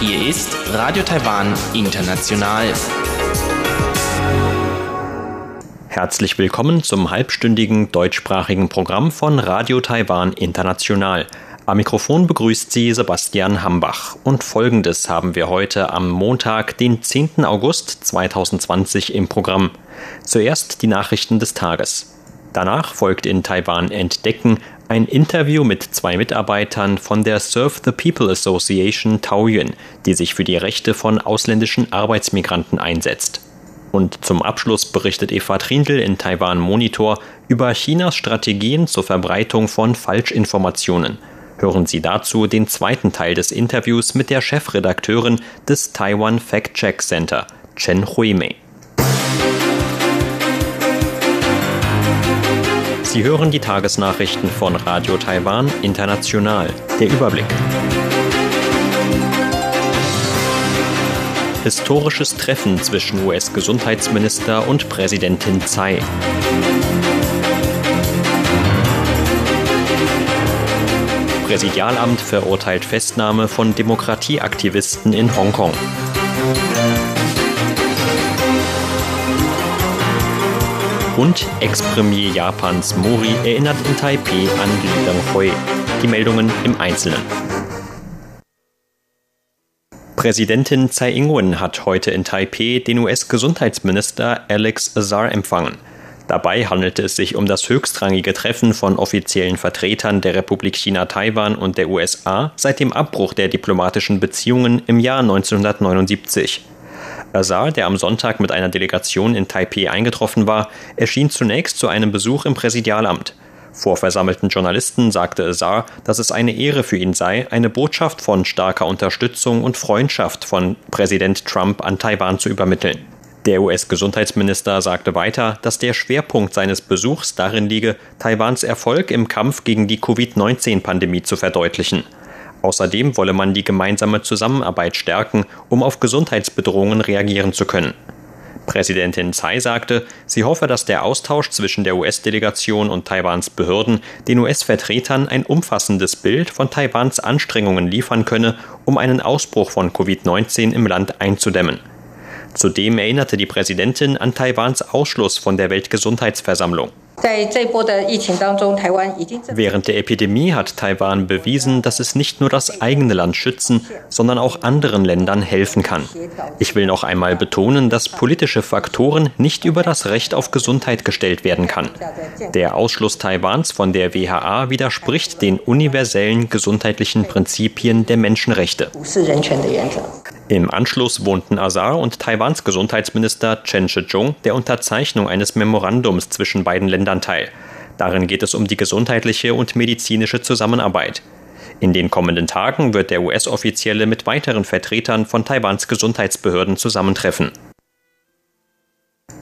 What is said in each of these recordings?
Hier ist Radio Taiwan International. Herzlich willkommen zum halbstündigen deutschsprachigen Programm von Radio Taiwan International. Am Mikrofon begrüßt Sie Sebastian Hambach. Und folgendes haben wir heute am Montag, den 10. August 2020 im Programm. Zuerst die Nachrichten des Tages. Danach folgt in Taiwan Entdecken ein Interview mit zwei Mitarbeitern von der Serve the People Association Taoyuan, die sich für die Rechte von ausländischen Arbeitsmigranten einsetzt. Und zum Abschluss berichtet Eva Trindl in Taiwan Monitor über Chinas Strategien zur Verbreitung von Falschinformationen – Hören Sie dazu den zweiten Teil des Interviews mit der Chefredakteurin des Taiwan Fact-Check Center, Chen Huimei. Sie hören die Tagesnachrichten von Radio Taiwan International. Der Überblick. Historisches Treffen zwischen US-Gesundheitsminister und Präsidentin Tsai. Präsidialamt verurteilt Festnahme von Demokratieaktivisten in Hongkong. Und Ex-Premier Japans Mori erinnert in Taipei an Li Denghui. Die Meldungen im Einzelnen. Präsidentin Tsai Ing-wen hat heute in Taipei den US-Gesundheitsminister Alex Azar empfangen. Dabei handelte es sich um das höchstrangige Treffen von offiziellen Vertretern der Republik China Taiwan und der USA seit dem Abbruch der diplomatischen Beziehungen im Jahr 1979. Azar, der am Sonntag mit einer Delegation in Taipei eingetroffen war, erschien zunächst zu einem Besuch im Präsidialamt. Vor versammelten Journalisten sagte Azar, dass es eine Ehre für ihn sei, eine Botschaft von starker Unterstützung und Freundschaft von Präsident Trump an Taiwan zu übermitteln. Der US-Gesundheitsminister sagte weiter, dass der Schwerpunkt seines Besuchs darin liege, Taiwans Erfolg im Kampf gegen die Covid-19-Pandemie zu verdeutlichen. Außerdem wolle man die gemeinsame Zusammenarbeit stärken, um auf Gesundheitsbedrohungen reagieren zu können. Präsidentin Tsai sagte, sie hoffe, dass der Austausch zwischen der US-Delegation und Taiwans Behörden den US-Vertretern ein umfassendes Bild von Taiwans Anstrengungen liefern könne, um einen Ausbruch von Covid-19 im Land einzudämmen. Zudem erinnerte die Präsidentin an Taiwans Ausschluss von der Weltgesundheitsversammlung. Während der Epidemie hat Taiwan bewiesen, dass es nicht nur das eigene Land schützen, sondern auch anderen Ländern helfen kann. Ich will noch einmal betonen, dass politische Faktoren nicht über das Recht auf Gesundheit gestellt werden kann. Der Ausschluss Taiwans von der WHA widerspricht den universellen gesundheitlichen Prinzipien der Menschenrechte. Im Anschluss wohnten Azar und Taiwans Gesundheitsminister Chen Shih-chung der Unterzeichnung eines Memorandums zwischen beiden Ländern teil. Darin geht es um die gesundheitliche und medizinische Zusammenarbeit. In den kommenden Tagen wird der US-Offizielle mit weiteren Vertretern von Taiwans Gesundheitsbehörden zusammentreffen.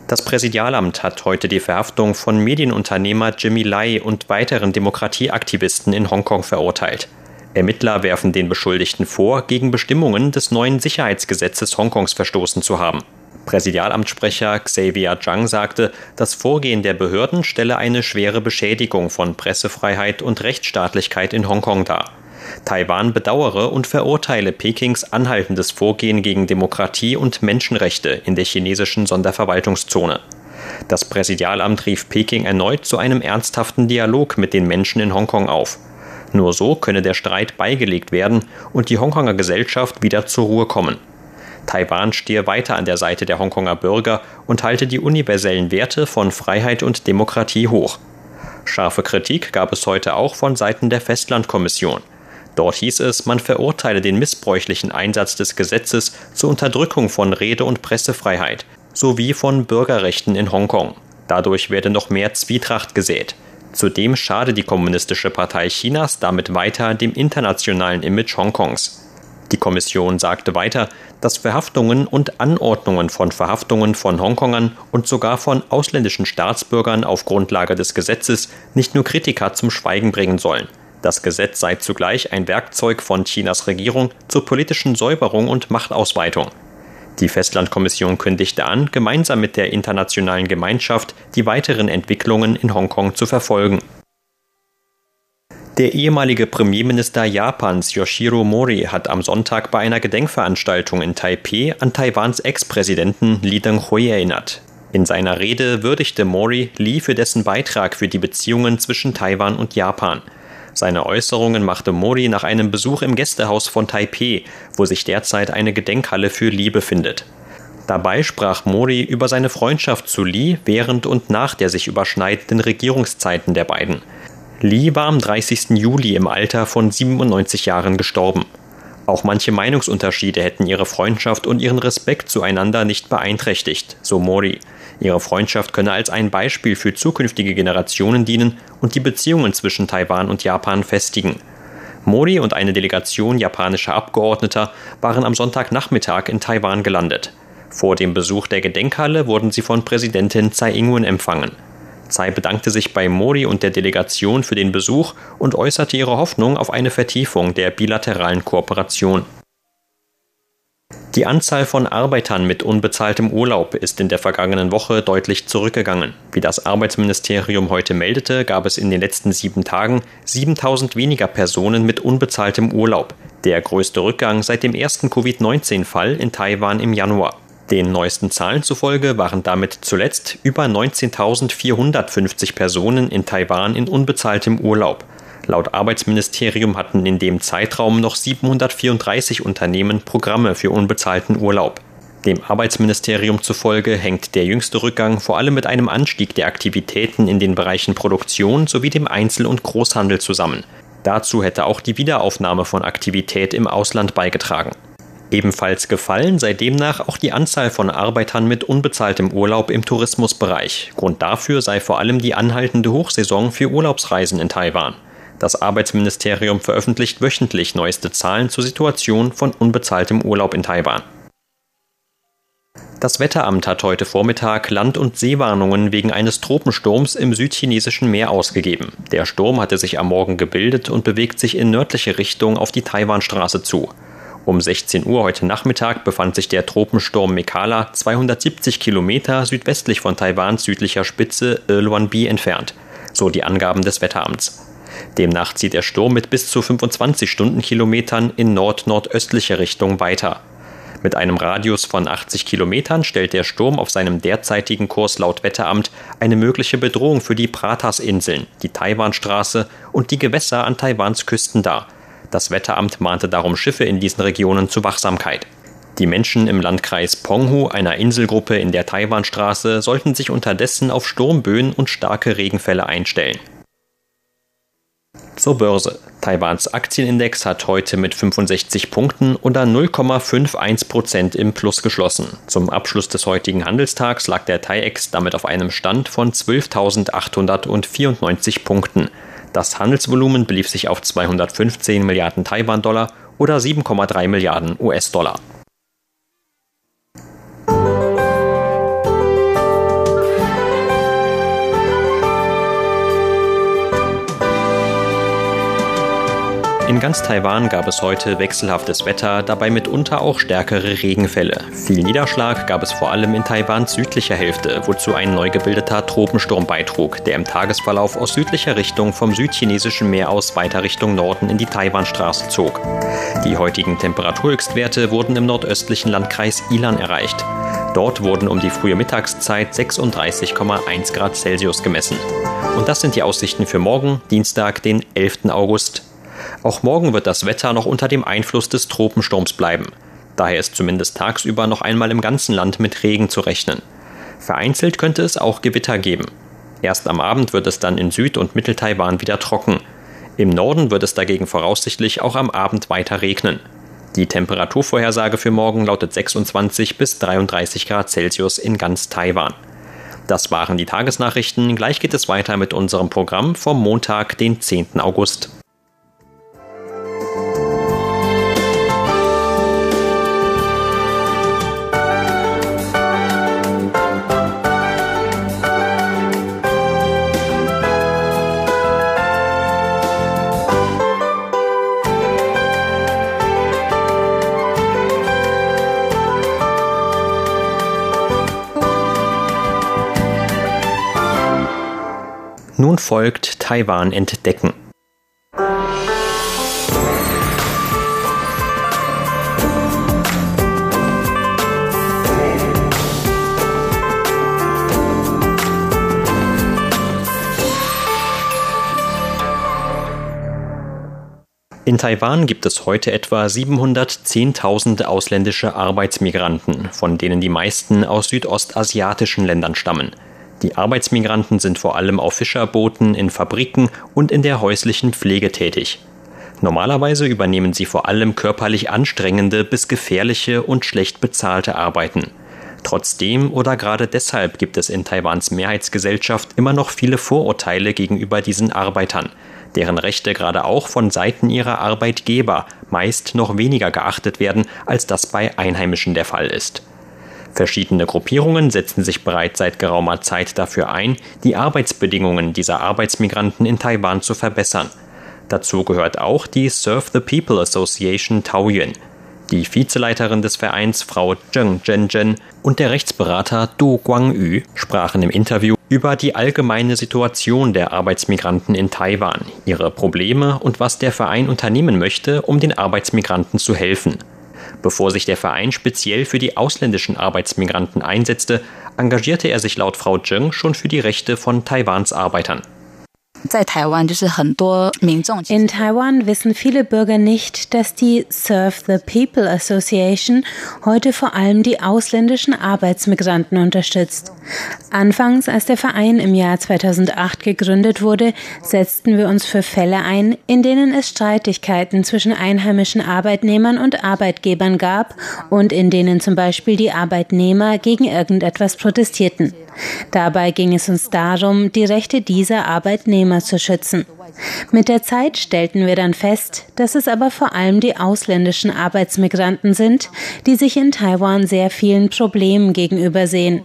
Das Präsidialamt hat heute die Verhaftung von Medienunternehmer Jimmy Lai und weiteren Demokratieaktivisten in Hongkong verurteilt. Ermittler werfen den Beschuldigten vor, gegen Bestimmungen des neuen Sicherheitsgesetzes Hongkongs verstoßen zu haben. Präsidialamtssprecher Xavier Zhang sagte, das Vorgehen der Behörden stelle eine schwere Beschädigung von Pressefreiheit und Rechtsstaatlichkeit in Hongkong dar. Taiwan bedauere und verurteile Pekings anhaltendes Vorgehen gegen Demokratie und Menschenrechte in der chinesischen Sonderverwaltungszone. Das Präsidialamt rief Peking erneut zu einem ernsthaften Dialog mit den Menschen in Hongkong auf. Nur so könne der Streit beigelegt werden und die Hongkonger Gesellschaft wieder zur Ruhe kommen. Taiwan stehe weiter an der Seite der Hongkonger Bürger und halte die universellen Werte von Freiheit und Demokratie hoch. Scharfe Kritik gab es heute auch von Seiten der Festlandkommission. Dort hieß es, man verurteile den missbräuchlichen Einsatz des Gesetzes zur Unterdrückung von Rede- und Pressefreiheit sowie von Bürgerrechten in Hongkong. Dadurch werde noch mehr Zwietracht gesät. Zudem schade die Kommunistische Partei Chinas damit weiter dem internationalen Image Hongkongs. Die Kommission sagte weiter, dass Verhaftungen und Anordnungen von Verhaftungen von Hongkongern und sogar von ausländischen Staatsbürgern auf Grundlage des Gesetzes nicht nur Kritiker zum Schweigen bringen sollen. Das Gesetz sei zugleich ein Werkzeug von Chinas Regierung zur politischen Säuberung und Machtausweitung. Die Festlandkommission kündigte an, gemeinsam mit der internationalen Gemeinschaft die weiteren Entwicklungen in Hongkong zu verfolgen. Der ehemalige Premierminister Japans Yoshiro Mori hat am Sonntag bei einer Gedenkveranstaltung in Taipeh an Taiwans Ex-Präsidenten Lee Teng-hui erinnert. In seiner Rede würdigte Mori Lee für dessen Beitrag für die Beziehungen zwischen Taiwan und Japan. Seine Äußerungen machte Mori nach einem Besuch im Gästehaus von Taipeh, wo sich derzeit eine Gedenkhalle für Lee befindet. Dabei sprach Mori über seine Freundschaft zu Lee während und nach der sich überschneidenden Regierungszeiten der beiden. Lee war am 30. Juli im Alter von 97 Jahren gestorben. Auch manche Meinungsunterschiede hätten ihre Freundschaft und ihren Respekt zueinander nicht beeinträchtigt, so Mori. Ihre Freundschaft könne als ein Beispiel für zukünftige Generationen dienen und die Beziehungen zwischen Taiwan und Japan festigen. Mori und eine Delegation japanischer Abgeordneter waren am Sonntagnachmittag in Taiwan gelandet. Vor dem Besuch der Gedenkhalle wurden sie von Präsidentin Tsai Ing-wen empfangen. Tsai bedankte sich bei Modi und der Delegation für den Besuch und äußerte ihre Hoffnung auf eine Vertiefung der bilateralen Kooperation. Die Anzahl von Arbeitern mit unbezahltem Urlaub ist in der vergangenen Woche deutlich zurückgegangen. Wie das Arbeitsministerium heute meldete, gab es in den letzten sieben Tagen 7000 weniger Personen mit unbezahltem Urlaub, der größte Rückgang seit dem ersten Covid-19-Fall in Taiwan im Januar. Den neuesten Zahlen zufolge waren damit zuletzt über 19.450 Personen in Taiwan in unbezahltem Urlaub. Laut Arbeitsministerium hatten in dem Zeitraum noch 734 Unternehmen Programme für unbezahlten Urlaub. Dem Arbeitsministerium zufolge hängt der jüngste Rückgang vor allem mit einem Anstieg der Aktivitäten in den Bereichen Produktion sowie dem Einzel- und Großhandel zusammen. Dazu hätte auch die Wiederaufnahme von Aktivität im Ausland beigetragen. Ebenfalls gefallen sei demnach auch die Anzahl von Arbeitern mit unbezahltem Urlaub im Tourismusbereich. Grund dafür sei vor allem die anhaltende Hochsaison für Urlaubsreisen in Taiwan. Das Arbeitsministerium veröffentlicht wöchentlich neueste Zahlen zur Situation von unbezahltem Urlaub in Taiwan. Das Wetteramt hat heute Vormittag Land- und Seewarnungen wegen eines Tropensturms im südchinesischen Meer ausgegeben. Der Sturm hatte sich am Morgen gebildet und bewegt sich in nördliche Richtung auf die Taiwanstraße zu. Um 16 Uhr heute Nachmittag befand sich der Tropensturm Mekala 270 Kilometer südwestlich von Taiwans südlicher Spitze Luanbi entfernt, so die Angaben des Wetteramts. Demnach zieht der Sturm mit bis zu 25 Stundenkilometern in nord-nordöstliche Richtung weiter. Mit einem Radius von 80 Kilometern stellt der Sturm auf seinem derzeitigen Kurs laut Wetteramt eine mögliche Bedrohung für die Pratas-Inseln, die Taiwanstraße und die Gewässer an Taiwans Küsten dar, das Wetteramt mahnte darum Schiffe in diesen Regionen zur Wachsamkeit. Die Menschen im Landkreis Penghu, einer Inselgruppe in der Taiwanstraße, sollten sich unterdessen auf Sturmböen und starke Regenfälle einstellen. Zur Börse. Taiwans Aktienindex hat heute mit 65 Punkten oder 0,51 Prozent im Plus geschlossen. Zum Abschluss des heutigen Handelstags lag der TAIEX damit auf einem Stand von 12.894 Punkten. Das Handelsvolumen belief sich auf 215 Milliarden Taiwan-Dollar oder 7,3 Milliarden US-Dollar. Ganz Taiwan gab es heute wechselhaftes Wetter, dabei mitunter auch stärkere Regenfälle. Viel Niederschlag gab es vor allem in Taiwans südlicher Hälfte, wozu ein neu gebildeter Tropensturm beitrug, der im Tagesverlauf aus südlicher Richtung vom südchinesischen Meer aus weiter Richtung Norden in die Taiwanstraße zog. Die heutigen Temperaturhöchstwerte wurden im nordöstlichen Landkreis Ilan erreicht. Dort wurden um die frühe Mittagszeit 36,1 Grad Celsius gemessen. Und das sind die Aussichten für morgen, Dienstag, den 11. August auch morgen wird das Wetter noch unter dem Einfluss des Tropensturms bleiben. Daher ist zumindest tagsüber noch einmal im ganzen Land mit Regen zu rechnen. Vereinzelt könnte es auch Gewitter geben. Erst am Abend wird es dann in Süd- und Mitteltaiwan wieder trocken. Im Norden wird es dagegen voraussichtlich auch am Abend weiter regnen. Die Temperaturvorhersage für morgen lautet 26 bis 33 Grad Celsius in ganz Taiwan. Das waren die Tagesnachrichten. Gleich geht es weiter mit unserem Programm vom Montag, den 10. August. nun folgt Taiwan entdecken. In Taiwan gibt es heute etwa 710.000 ausländische Arbeitsmigranten, von denen die meisten aus südostasiatischen Ländern stammen. Die Arbeitsmigranten sind vor allem auf Fischerbooten, in Fabriken und in der häuslichen Pflege tätig. Normalerweise übernehmen sie vor allem körperlich anstrengende bis gefährliche und schlecht bezahlte Arbeiten. Trotzdem oder gerade deshalb gibt es in Taiwans Mehrheitsgesellschaft immer noch viele Vorurteile gegenüber diesen Arbeitern deren Rechte gerade auch von Seiten ihrer Arbeitgeber meist noch weniger geachtet werden, als das bei Einheimischen der Fall ist. Verschiedene Gruppierungen setzen sich bereits seit geraumer Zeit dafür ein, die Arbeitsbedingungen dieser Arbeitsmigranten in Taiwan zu verbessern. Dazu gehört auch die Serve the People Association Taoyuan. Die Vizeleiterin des Vereins, Frau Zheng Zhenzhen, und der Rechtsberater Du Guangyu sprachen im Interview über die allgemeine Situation der Arbeitsmigranten in Taiwan, ihre Probleme und was der Verein unternehmen möchte, um den Arbeitsmigranten zu helfen. Bevor sich der Verein speziell für die ausländischen Arbeitsmigranten einsetzte, engagierte er sich laut Frau Zheng schon für die Rechte von Taiwans Arbeitern. In Taiwan wissen viele Bürger nicht, dass die Serve the People Association heute vor allem die ausländischen Arbeitsmigranten unterstützt. Anfangs, als der Verein im Jahr 2008 gegründet wurde, setzten wir uns für Fälle ein, in denen es Streitigkeiten zwischen einheimischen Arbeitnehmern und Arbeitgebern gab und in denen zum Beispiel die Arbeitnehmer gegen irgendetwas protestierten. Dabei ging es uns darum, die Rechte dieser Arbeitnehmer zu schützen. Mit der Zeit stellten wir dann fest, dass es aber vor allem die ausländischen Arbeitsmigranten sind, die sich in Taiwan sehr vielen Problemen gegenübersehen.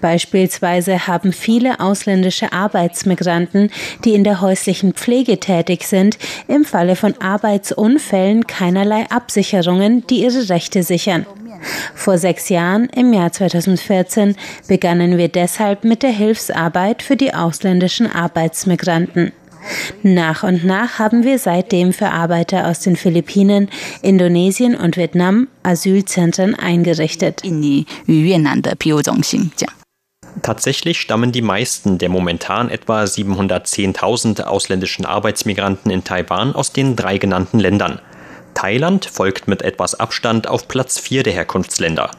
Beispielsweise haben viele ausländische Arbeitsmigranten, die in der häuslichen Pflege tätig sind, im Falle von Arbeitsunfällen keinerlei Absicherungen, die ihre Rechte sichern. Vor sechs Jahren, im Jahr 2014, begannen wir deshalb mit der Hilfsarbeit für die ausländischen Arbeitsmigranten. Nach und nach haben wir seitdem für Arbeiter aus den Philippinen, Indonesien und Vietnam Asylzentren eingerichtet. Tatsächlich stammen die meisten der momentan etwa 710.000 ausländischen Arbeitsmigranten in Taiwan aus den drei genannten Ländern. Thailand folgt mit etwas Abstand auf Platz 4 der Herkunftsländer.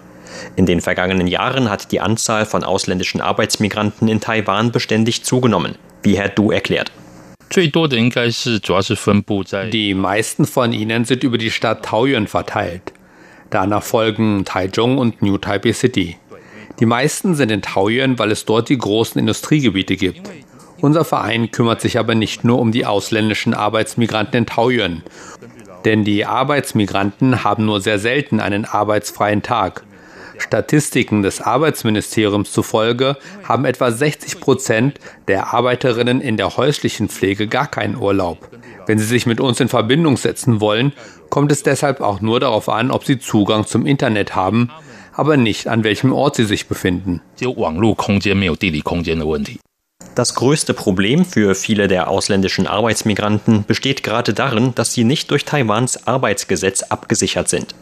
In den vergangenen Jahren hat die Anzahl von ausländischen Arbeitsmigranten in Taiwan beständig zugenommen, wie Herr Du erklärt. Die meisten von ihnen sind über die Stadt Taoyuan verteilt. Danach folgen Taichung und New Taipei City. Die meisten sind in Taoyuan, weil es dort die großen Industriegebiete gibt. Unser Verein kümmert sich aber nicht nur um die ausländischen Arbeitsmigranten in Taoyuan denn die Arbeitsmigranten haben nur sehr selten einen arbeitsfreien Tag. Statistiken des Arbeitsministeriums zufolge haben etwa 60 Prozent der Arbeiterinnen in der häuslichen Pflege gar keinen Urlaub. Wenn sie sich mit uns in Verbindung setzen wollen, kommt es deshalb auch nur darauf an, ob sie Zugang zum Internet haben, aber nicht an welchem Ort sie sich befinden. Das größte Problem für viele der ausländischen Arbeitsmigranten besteht gerade darin, dass sie nicht durch Taiwans Arbeitsgesetz abgesichert sind.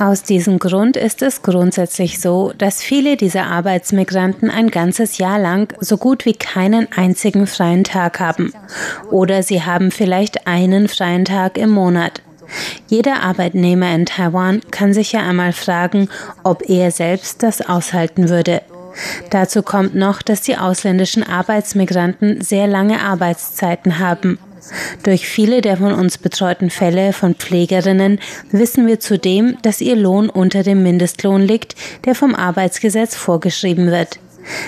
Aus diesem Grund ist es grundsätzlich so, dass viele dieser Arbeitsmigranten ein ganzes Jahr lang so gut wie keinen einzigen freien Tag haben. Oder sie haben vielleicht einen freien Tag im Monat. Jeder Arbeitnehmer in Taiwan kann sich ja einmal fragen, ob er selbst das aushalten würde. Dazu kommt noch, dass die ausländischen Arbeitsmigranten sehr lange Arbeitszeiten haben. Durch viele der von uns betreuten Fälle von Pflegerinnen wissen wir zudem, dass ihr Lohn unter dem Mindestlohn liegt, der vom Arbeitsgesetz vorgeschrieben wird.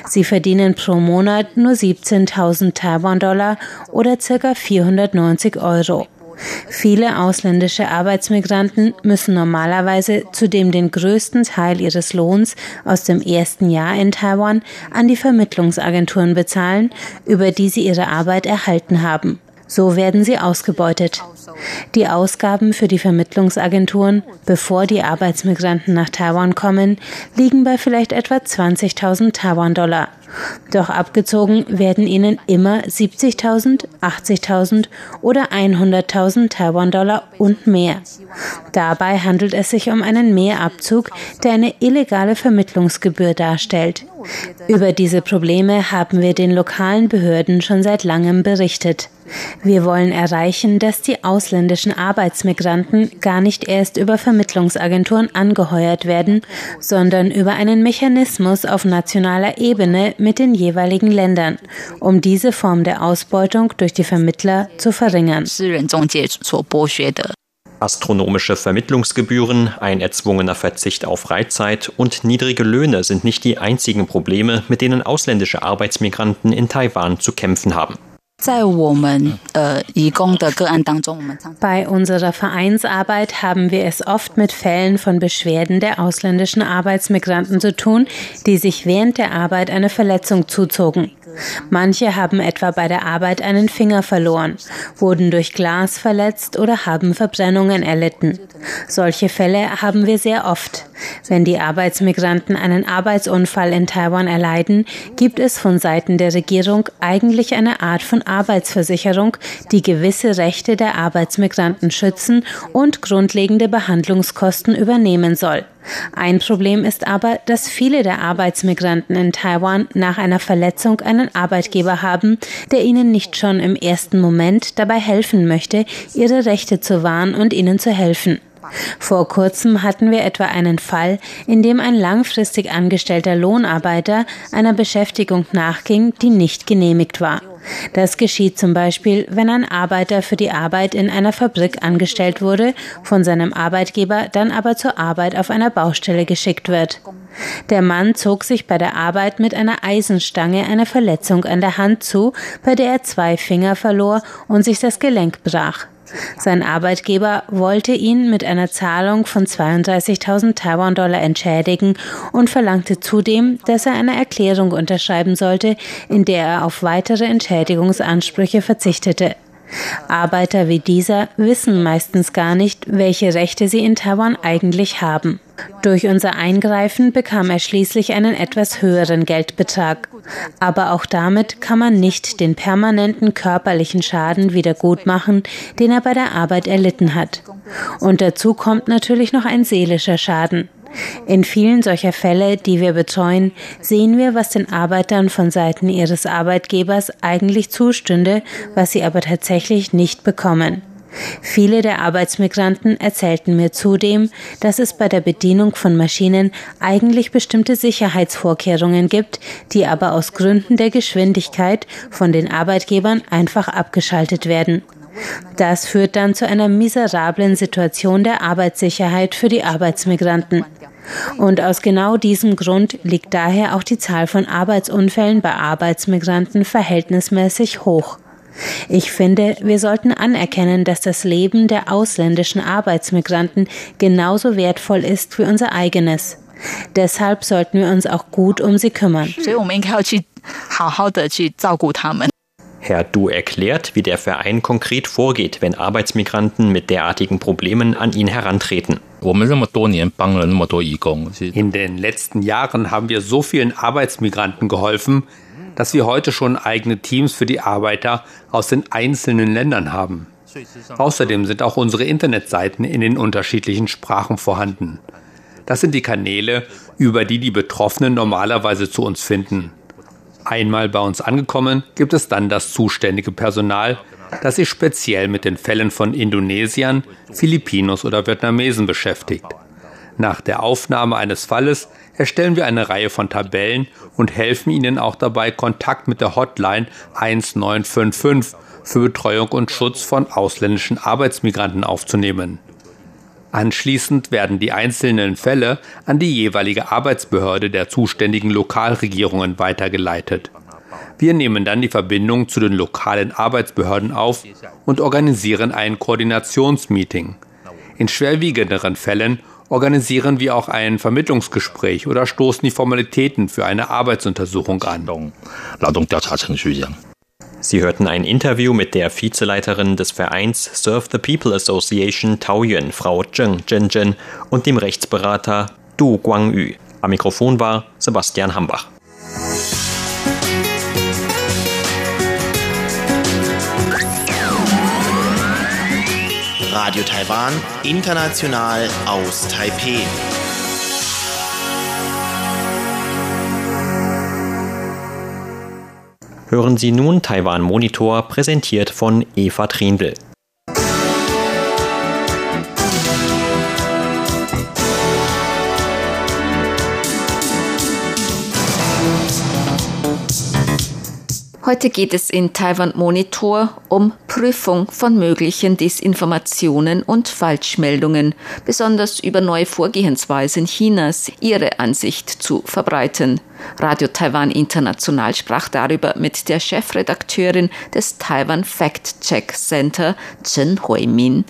Sie verdienen pro Monat nur 17.000 Taiwan-Dollar oder ca. 490 Euro. Viele ausländische Arbeitsmigranten müssen normalerweise zudem den größten Teil ihres Lohns aus dem ersten Jahr in Taiwan an die Vermittlungsagenturen bezahlen, über die sie ihre Arbeit erhalten haben. So werden sie ausgebeutet. Die Ausgaben für die Vermittlungsagenturen, bevor die Arbeitsmigranten nach Taiwan kommen, liegen bei vielleicht etwa 20.000 Taiwan-Dollar. Doch abgezogen werden ihnen immer 70.000, 80.000 oder 100.000 Taiwan-Dollar und mehr. Dabei handelt es sich um einen Mehrabzug, der eine illegale Vermittlungsgebühr darstellt. Über diese Probleme haben wir den lokalen Behörden schon seit langem berichtet. Wir wollen erreichen, dass die ausländischen Arbeitsmigranten gar nicht erst über Vermittlungsagenturen angeheuert werden, sondern über einen Mechanismus auf nationaler Ebene mit den jeweiligen Ländern, um diese Form der Ausbeutung durch die Vermittler zu verringern. Astronomische Vermittlungsgebühren, ein erzwungener Verzicht auf Freizeit und niedrige Löhne sind nicht die einzigen Probleme, mit denen ausländische Arbeitsmigranten in Taiwan zu kämpfen haben. Bei unserer Vereinsarbeit haben wir es oft mit Fällen von Beschwerden der ausländischen Arbeitsmigranten zu tun, die sich während der Arbeit eine Verletzung zuzogen. Manche haben etwa bei der Arbeit einen Finger verloren, wurden durch Glas verletzt oder haben Verbrennungen erlitten. Solche Fälle haben wir sehr oft. Wenn die Arbeitsmigranten einen Arbeitsunfall in Taiwan erleiden, gibt es von Seiten der Regierung eigentlich eine Art von Arbeitsversicherung, die gewisse Rechte der Arbeitsmigranten schützen und grundlegende Behandlungskosten übernehmen soll. Ein Problem ist aber, dass viele der Arbeitsmigranten in Taiwan nach einer Verletzung einen Arbeitgeber haben, der ihnen nicht schon im ersten Moment dabei helfen möchte, ihre Rechte zu wahren und ihnen zu helfen. Vor kurzem hatten wir etwa einen Fall, in dem ein langfristig angestellter Lohnarbeiter einer Beschäftigung nachging, die nicht genehmigt war. Das geschieht zum Beispiel, wenn ein Arbeiter für die Arbeit in einer Fabrik angestellt wurde, von seinem Arbeitgeber dann aber zur Arbeit auf einer Baustelle geschickt wird. Der Mann zog sich bei der Arbeit mit einer Eisenstange eine Verletzung an der Hand zu, bei der er zwei Finger verlor und sich das Gelenk brach. Sein Arbeitgeber wollte ihn mit einer Zahlung von 32.000 Taiwan-Dollar entschädigen und verlangte zudem, dass er eine Erklärung unterschreiben sollte, in der er auf weitere Entschädigungsansprüche verzichtete. Arbeiter wie dieser wissen meistens gar nicht, welche Rechte sie in Taiwan eigentlich haben. Durch unser Eingreifen bekam er schließlich einen etwas höheren Geldbetrag. Aber auch damit kann man nicht den permanenten körperlichen Schaden wiedergutmachen, den er bei der Arbeit erlitten hat. Und dazu kommt natürlich noch ein seelischer Schaden. In vielen solcher Fälle, die wir betreuen, sehen wir, was den Arbeitern von Seiten ihres Arbeitgebers eigentlich zustünde, was sie aber tatsächlich nicht bekommen. Viele der Arbeitsmigranten erzählten mir zudem, dass es bei der Bedienung von Maschinen eigentlich bestimmte Sicherheitsvorkehrungen gibt, die aber aus Gründen der Geschwindigkeit von den Arbeitgebern einfach abgeschaltet werden. Das führt dann zu einer miserablen Situation der Arbeitssicherheit für die Arbeitsmigranten. Und aus genau diesem Grund liegt daher auch die Zahl von Arbeitsunfällen bei Arbeitsmigranten verhältnismäßig hoch. Ich finde, wir sollten anerkennen, dass das Leben der ausländischen Arbeitsmigranten genauso wertvoll ist wie unser eigenes. Deshalb sollten wir uns auch gut um sie kümmern. Herr Du erklärt, wie der Verein konkret vorgeht, wenn Arbeitsmigranten mit derartigen Problemen an ihn herantreten. In den letzten Jahren haben wir so vielen Arbeitsmigranten geholfen, dass wir heute schon eigene Teams für die Arbeiter aus den einzelnen Ländern haben. Außerdem sind auch unsere Internetseiten in den unterschiedlichen Sprachen vorhanden. Das sind die Kanäle, über die die Betroffenen normalerweise zu uns finden. Einmal bei uns angekommen, gibt es dann das zuständige Personal, das sich speziell mit den Fällen von Indonesiern, Filipinos oder Vietnamesen beschäftigt. Nach der Aufnahme eines Falles erstellen wir eine Reihe von Tabellen und helfen Ihnen auch dabei, Kontakt mit der Hotline 1955 für Betreuung und Schutz von ausländischen Arbeitsmigranten aufzunehmen. Anschließend werden die einzelnen Fälle an die jeweilige Arbeitsbehörde der zuständigen Lokalregierungen weitergeleitet. Wir nehmen dann die Verbindung zu den lokalen Arbeitsbehörden auf und organisieren ein Koordinationsmeeting. In schwerwiegenderen Fällen organisieren wir auch ein Vermittlungsgespräch oder stoßen die Formalitäten für eine Arbeitsuntersuchung an. Sie hörten ein Interview mit der Vizeleiterin des Vereins Serve the People Association Taoyuan, Frau Zheng Zhenzhen, und dem Rechtsberater Du Guangyu. Am Mikrofon war Sebastian Hambach. Radio Taiwan, international aus Taipeh. Hören Sie nun Taiwan Monitor, präsentiert von Eva Trindl. Heute geht es in Taiwan Monitor um Prüfung von möglichen Desinformationen und Falschmeldungen, besonders über neue Vorgehensweisen Chinas, ihre Ansicht zu verbreiten. Radio Taiwan International sprach darüber mit der Chefredakteurin des Taiwan Fact Check Center, Chen Hui-min.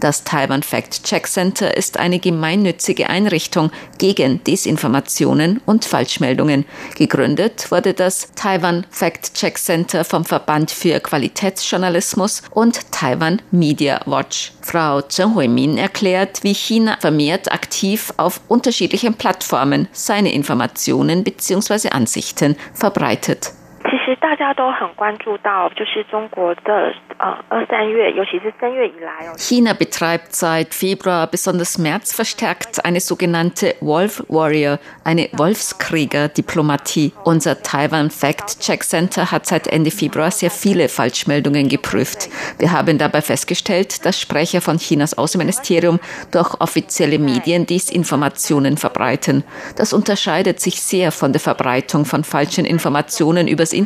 Das Taiwan Fact Check Center ist eine gemeinnützige Einrichtung gegen Desinformationen und Falschmeldungen. Gegründet wurde das Taiwan Fact Check Center vom Verband für Qualitätsjournalismus und Taiwan Media Watch. Frau Chen Hui-min erklärt, wie China vermehrt aktiv auf unterschiedlichen Plattformen seine Informationen bzw. Ansichten verbreitet. 其实大家都很关注到，就是中国的呃二三月，尤其是三月以来哦。China betreibt seit Februar besonders März verstärkt eine sogenannte Wolf Warrior, eine Wolfskrieger-Diplomatie. Unser Taiwan Fact Check Center hat seit Ende Februar sehr viele Falschmeldungen geprüft. Wir haben dabei festgestellt, dass Sprecher von Chinas Außenministerium durch offizielle Medien Desinformationen verbreiten. Das unterscheidet sich sehr von der Verbreitung von falschen Informationen übers Internet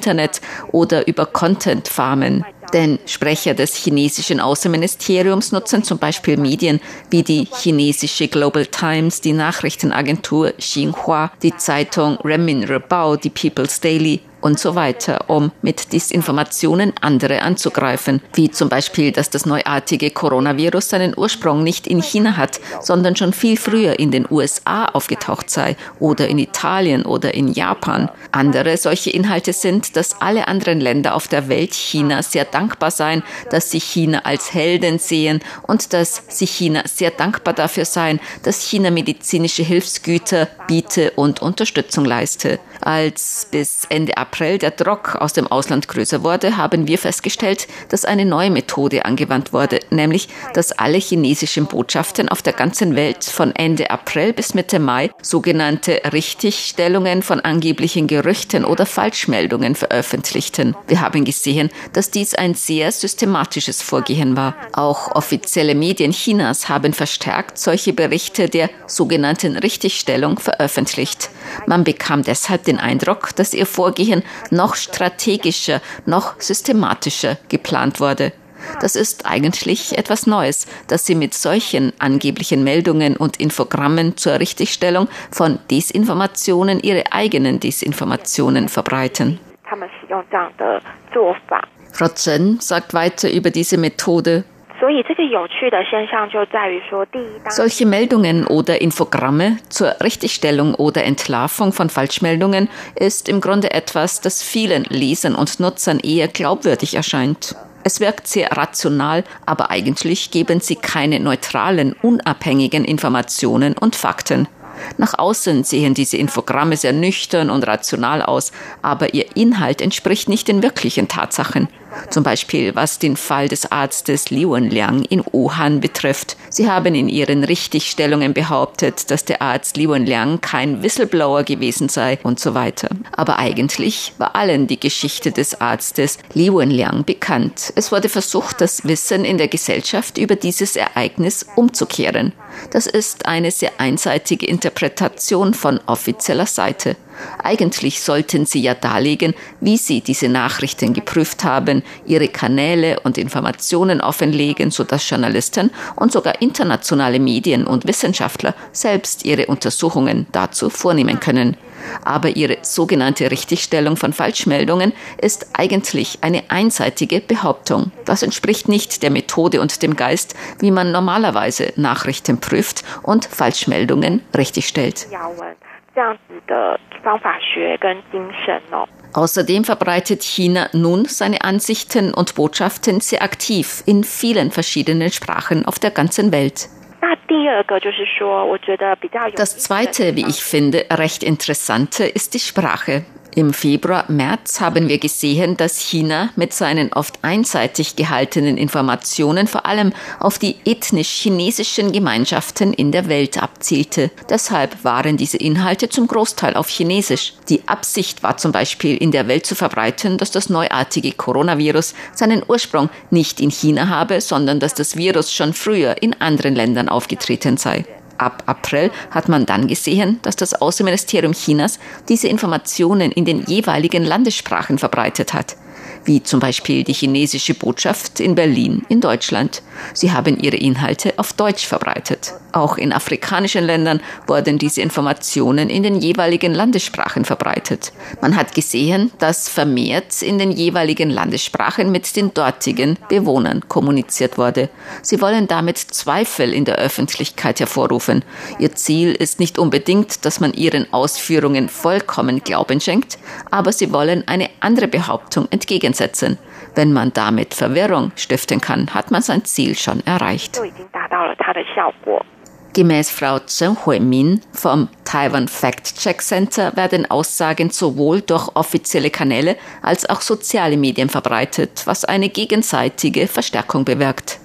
oder über Content Farmen. Denn Sprecher des chinesischen Außenministeriums nutzen zum Beispiel Medien wie die chinesische Global Times, die Nachrichtenagentur Xinhua, die Zeitung Renmin Rebao, die People's Daily und so weiter, um mit Disinformationen andere anzugreifen, wie zum Beispiel, dass das neuartige Coronavirus seinen Ursprung nicht in China hat, sondern schon viel früher in den USA aufgetaucht sei oder in Italien oder in Japan. Andere solche Inhalte sind, dass alle anderen Länder auf der Welt China sehr dankbar seien, dass sie China als Helden sehen und dass sie China sehr dankbar dafür seien, dass China medizinische Hilfsgüter biete und Unterstützung leiste. Als bis Ende April der Druck aus dem Ausland größer wurde, haben wir festgestellt, dass eine neue Methode angewandt wurde, nämlich, dass alle chinesischen Botschaften auf der ganzen Welt von Ende April bis Mitte Mai sogenannte Richtigstellungen von angeblichen Gerüchten oder Falschmeldungen veröffentlichten. Wir haben gesehen, dass dies ein sehr systematisches Vorgehen war. Auch offizielle Medien Chinas haben verstärkt solche Berichte der sogenannten Richtigstellung veröffentlicht. Man bekam deshalb den Eindruck, dass ihr Vorgehen noch strategischer, noch systematischer geplant wurde. Das ist eigentlich etwas Neues, dass sie mit solchen angeblichen Meldungen und Infogrammen zur Richtigstellung von Desinformationen ihre eigenen Desinformationen verbreiten. Frau Chen sagt weiter über diese Methode. Solche Meldungen oder Infogramme zur Richtigstellung oder Entlarvung von Falschmeldungen ist im Grunde etwas, das vielen Lesern und Nutzern eher glaubwürdig erscheint. Es wirkt sehr rational, aber eigentlich geben sie keine neutralen, unabhängigen Informationen und Fakten. Nach außen sehen diese Infogramme sehr nüchtern und rational aus, aber ihr Inhalt entspricht nicht den wirklichen Tatsachen. Zum Beispiel was den Fall des Arztes Liu Liang in Wuhan betrifft. Sie haben in ihren Richtigstellungen behauptet, dass der Arzt Liu Liang kein Whistleblower gewesen sei und so weiter. Aber eigentlich war allen die Geschichte des Arztes Liu Liang bekannt. Es wurde versucht, das Wissen in der Gesellschaft über dieses Ereignis umzukehren. Das ist eine sehr einseitige Interpretation von offizieller Seite. Eigentlich sollten Sie ja darlegen, wie Sie diese Nachrichten geprüft haben, Ihre Kanäle und Informationen offenlegen, sodass Journalisten und sogar internationale Medien und Wissenschaftler selbst ihre Untersuchungen dazu vornehmen können. Aber Ihre sogenannte Richtigstellung von Falschmeldungen ist eigentlich eine einseitige Behauptung. Das entspricht nicht der Methode und dem Geist, wie man normalerweise Nachrichten prüft und Falschmeldungen richtigstellt. Außerdem verbreitet China nun seine Ansichten und Botschaften sehr aktiv in vielen verschiedenen Sprachen auf der ganzen Welt. Das zweite, wie ich finde, recht interessante ist die Sprache. Im Februar, März haben wir gesehen, dass China mit seinen oft einseitig gehaltenen Informationen vor allem auf die ethnisch chinesischen Gemeinschaften in der Welt abzielte. Deshalb waren diese Inhalte zum Großteil auf Chinesisch. Die Absicht war zum Beispiel in der Welt zu verbreiten, dass das neuartige Coronavirus seinen Ursprung nicht in China habe, sondern dass das Virus schon früher in anderen Ländern aufgetreten sei. Ab April hat man dann gesehen, dass das Außenministerium Chinas diese Informationen in den jeweiligen Landessprachen verbreitet hat wie zum Beispiel die chinesische Botschaft in Berlin in Deutschland. Sie haben ihre Inhalte auf Deutsch verbreitet. Auch in afrikanischen Ländern wurden diese Informationen in den jeweiligen Landessprachen verbreitet. Man hat gesehen, dass vermehrt in den jeweiligen Landessprachen mit den dortigen Bewohnern kommuniziert wurde. Sie wollen damit Zweifel in der Öffentlichkeit hervorrufen. Ihr Ziel ist nicht unbedingt, dass man ihren Ausführungen vollkommen Glauben schenkt, aber sie wollen eine andere Behauptung entgegensetzen. Wenn man damit Verwirrung stiften kann, hat man sein Ziel schon erreicht. Gemäß Frau Chen Hui-min vom Taiwan Fact-Check Center werden Aussagen sowohl durch offizielle Kanäle als auch soziale Medien verbreitet, was eine gegenseitige Verstärkung bewirkt.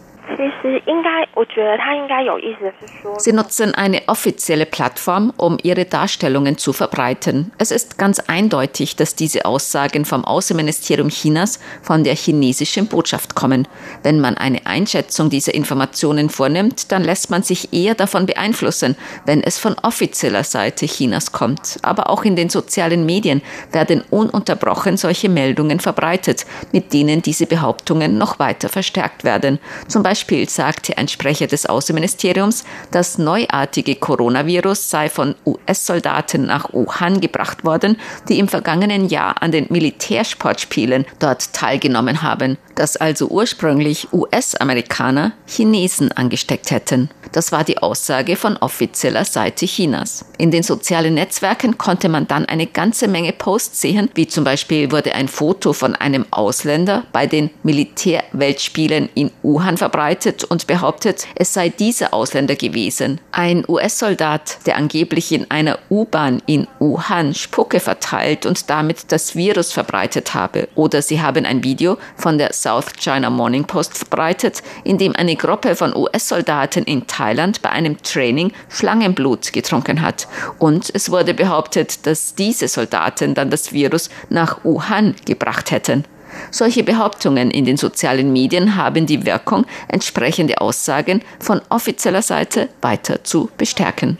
Sie nutzen eine offizielle Plattform, um ihre Darstellungen zu verbreiten. Es ist ganz eindeutig, dass diese Aussagen vom Außenministerium Chinas von der chinesischen Botschaft kommen. Wenn man eine Einschätzung dieser Informationen vornimmt, dann lässt man sich eher davon beeinflussen, wenn es von offizieller Seite Chinas kommt. Aber auch in den sozialen Medien werden ununterbrochen solche Meldungen verbreitet, mit denen diese Behauptungen noch weiter verstärkt werden. Zum Beispiel sagte ein Sprecher des Außenministeriums, das neuartige Coronavirus sei von US-Soldaten nach Wuhan gebracht worden, die im vergangenen Jahr an den Militärsportspielen dort teilgenommen haben, dass also ursprünglich US-Amerikaner Chinesen angesteckt hätten. Das war die Aussage von offizieller Seite Chinas. In den sozialen Netzwerken konnte man dann eine ganze Menge Posts sehen, wie zum Beispiel wurde ein Foto von einem Ausländer bei den Militärweltspielen in Wuhan verbreitet und behauptet, es sei dieser Ausländer gewesen. Ein US-Soldat, der angeblich in einer U-Bahn in Wuhan Spucke verteilt und damit das Virus verbreitet habe. Oder sie haben ein Video von der South China Morning Post verbreitet, in dem eine Gruppe von US-Soldaten in Thailand bei einem Training Schlangenblut getrunken hat. Und es wurde behauptet, dass diese Soldaten dann das Virus nach Wuhan gebracht hätten. Solche Behauptungen in den sozialen Medien haben die Wirkung, entsprechende Aussagen von offizieller Seite weiter zu bestärken.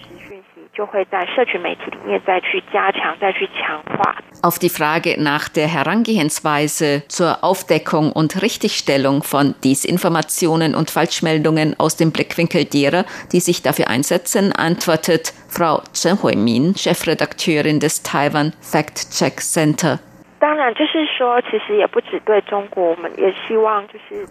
Auf die Frage nach der Herangehensweise zur Aufdeckung und Richtigstellung von Desinformationen und Falschmeldungen aus dem Blickwinkel derer, die sich dafür einsetzen, antwortet Frau Chen Hui-min, Chefredakteurin des Taiwan Fact-Check Center.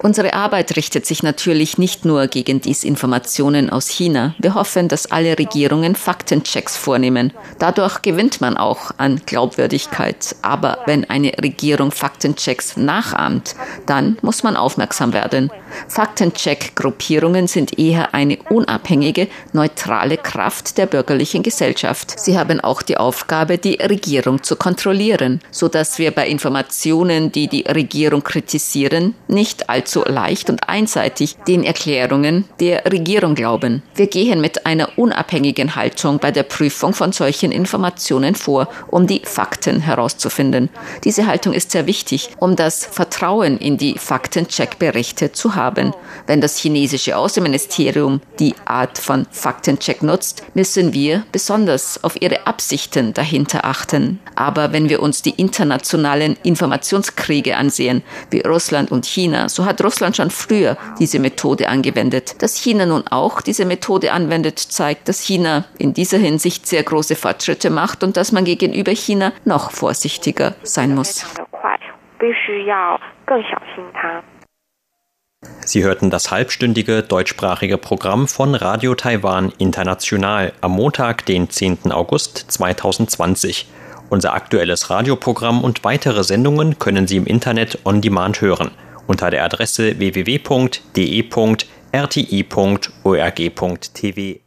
Unsere Arbeit richtet sich natürlich nicht nur gegen Desinformationen aus China. Wir hoffen, dass alle Regierungen Faktenchecks vornehmen. Dadurch gewinnt man auch an Glaubwürdigkeit. Aber wenn eine Regierung Faktenchecks nachahmt, dann muss man aufmerksam werden. Faktencheck-Gruppierungen sind eher eine unabhängige, neutrale Kraft der bürgerlichen Gesellschaft. Sie haben auch die Aufgabe, die Regierung zu kontrollieren, sodass wir bei Informationen, die die Regierung kritisieren, nicht allzu leicht und einseitig den Erklärungen der Regierung glauben. Wir gehen mit einer unabhängigen Haltung bei der Prüfung von solchen Informationen vor, um die Fakten herauszufinden. Diese Haltung ist sehr wichtig, um das Vertrauen in die Faktencheck-Berichte zu haben. Wenn das chinesische Außenministerium die Art von Faktencheck nutzt, müssen wir besonders auf ihre Absichten dahinter achten. Aber wenn wir uns die internationalen Informationskriege ansehen, wie Russland und China, so hat Russland schon früher diese Methode angewendet. Dass China nun auch diese Methode anwendet, zeigt, dass China in dieser Hinsicht sehr große Fortschritte macht und dass man gegenüber China noch vorsichtiger sein muss. Sie hörten das halbstündige deutschsprachige Programm von Radio Taiwan International am Montag, den 10. August 2020. Unser aktuelles Radioprogramm und weitere Sendungen können Sie im Internet on demand hören unter der Adresse www.de.rti.org.tv.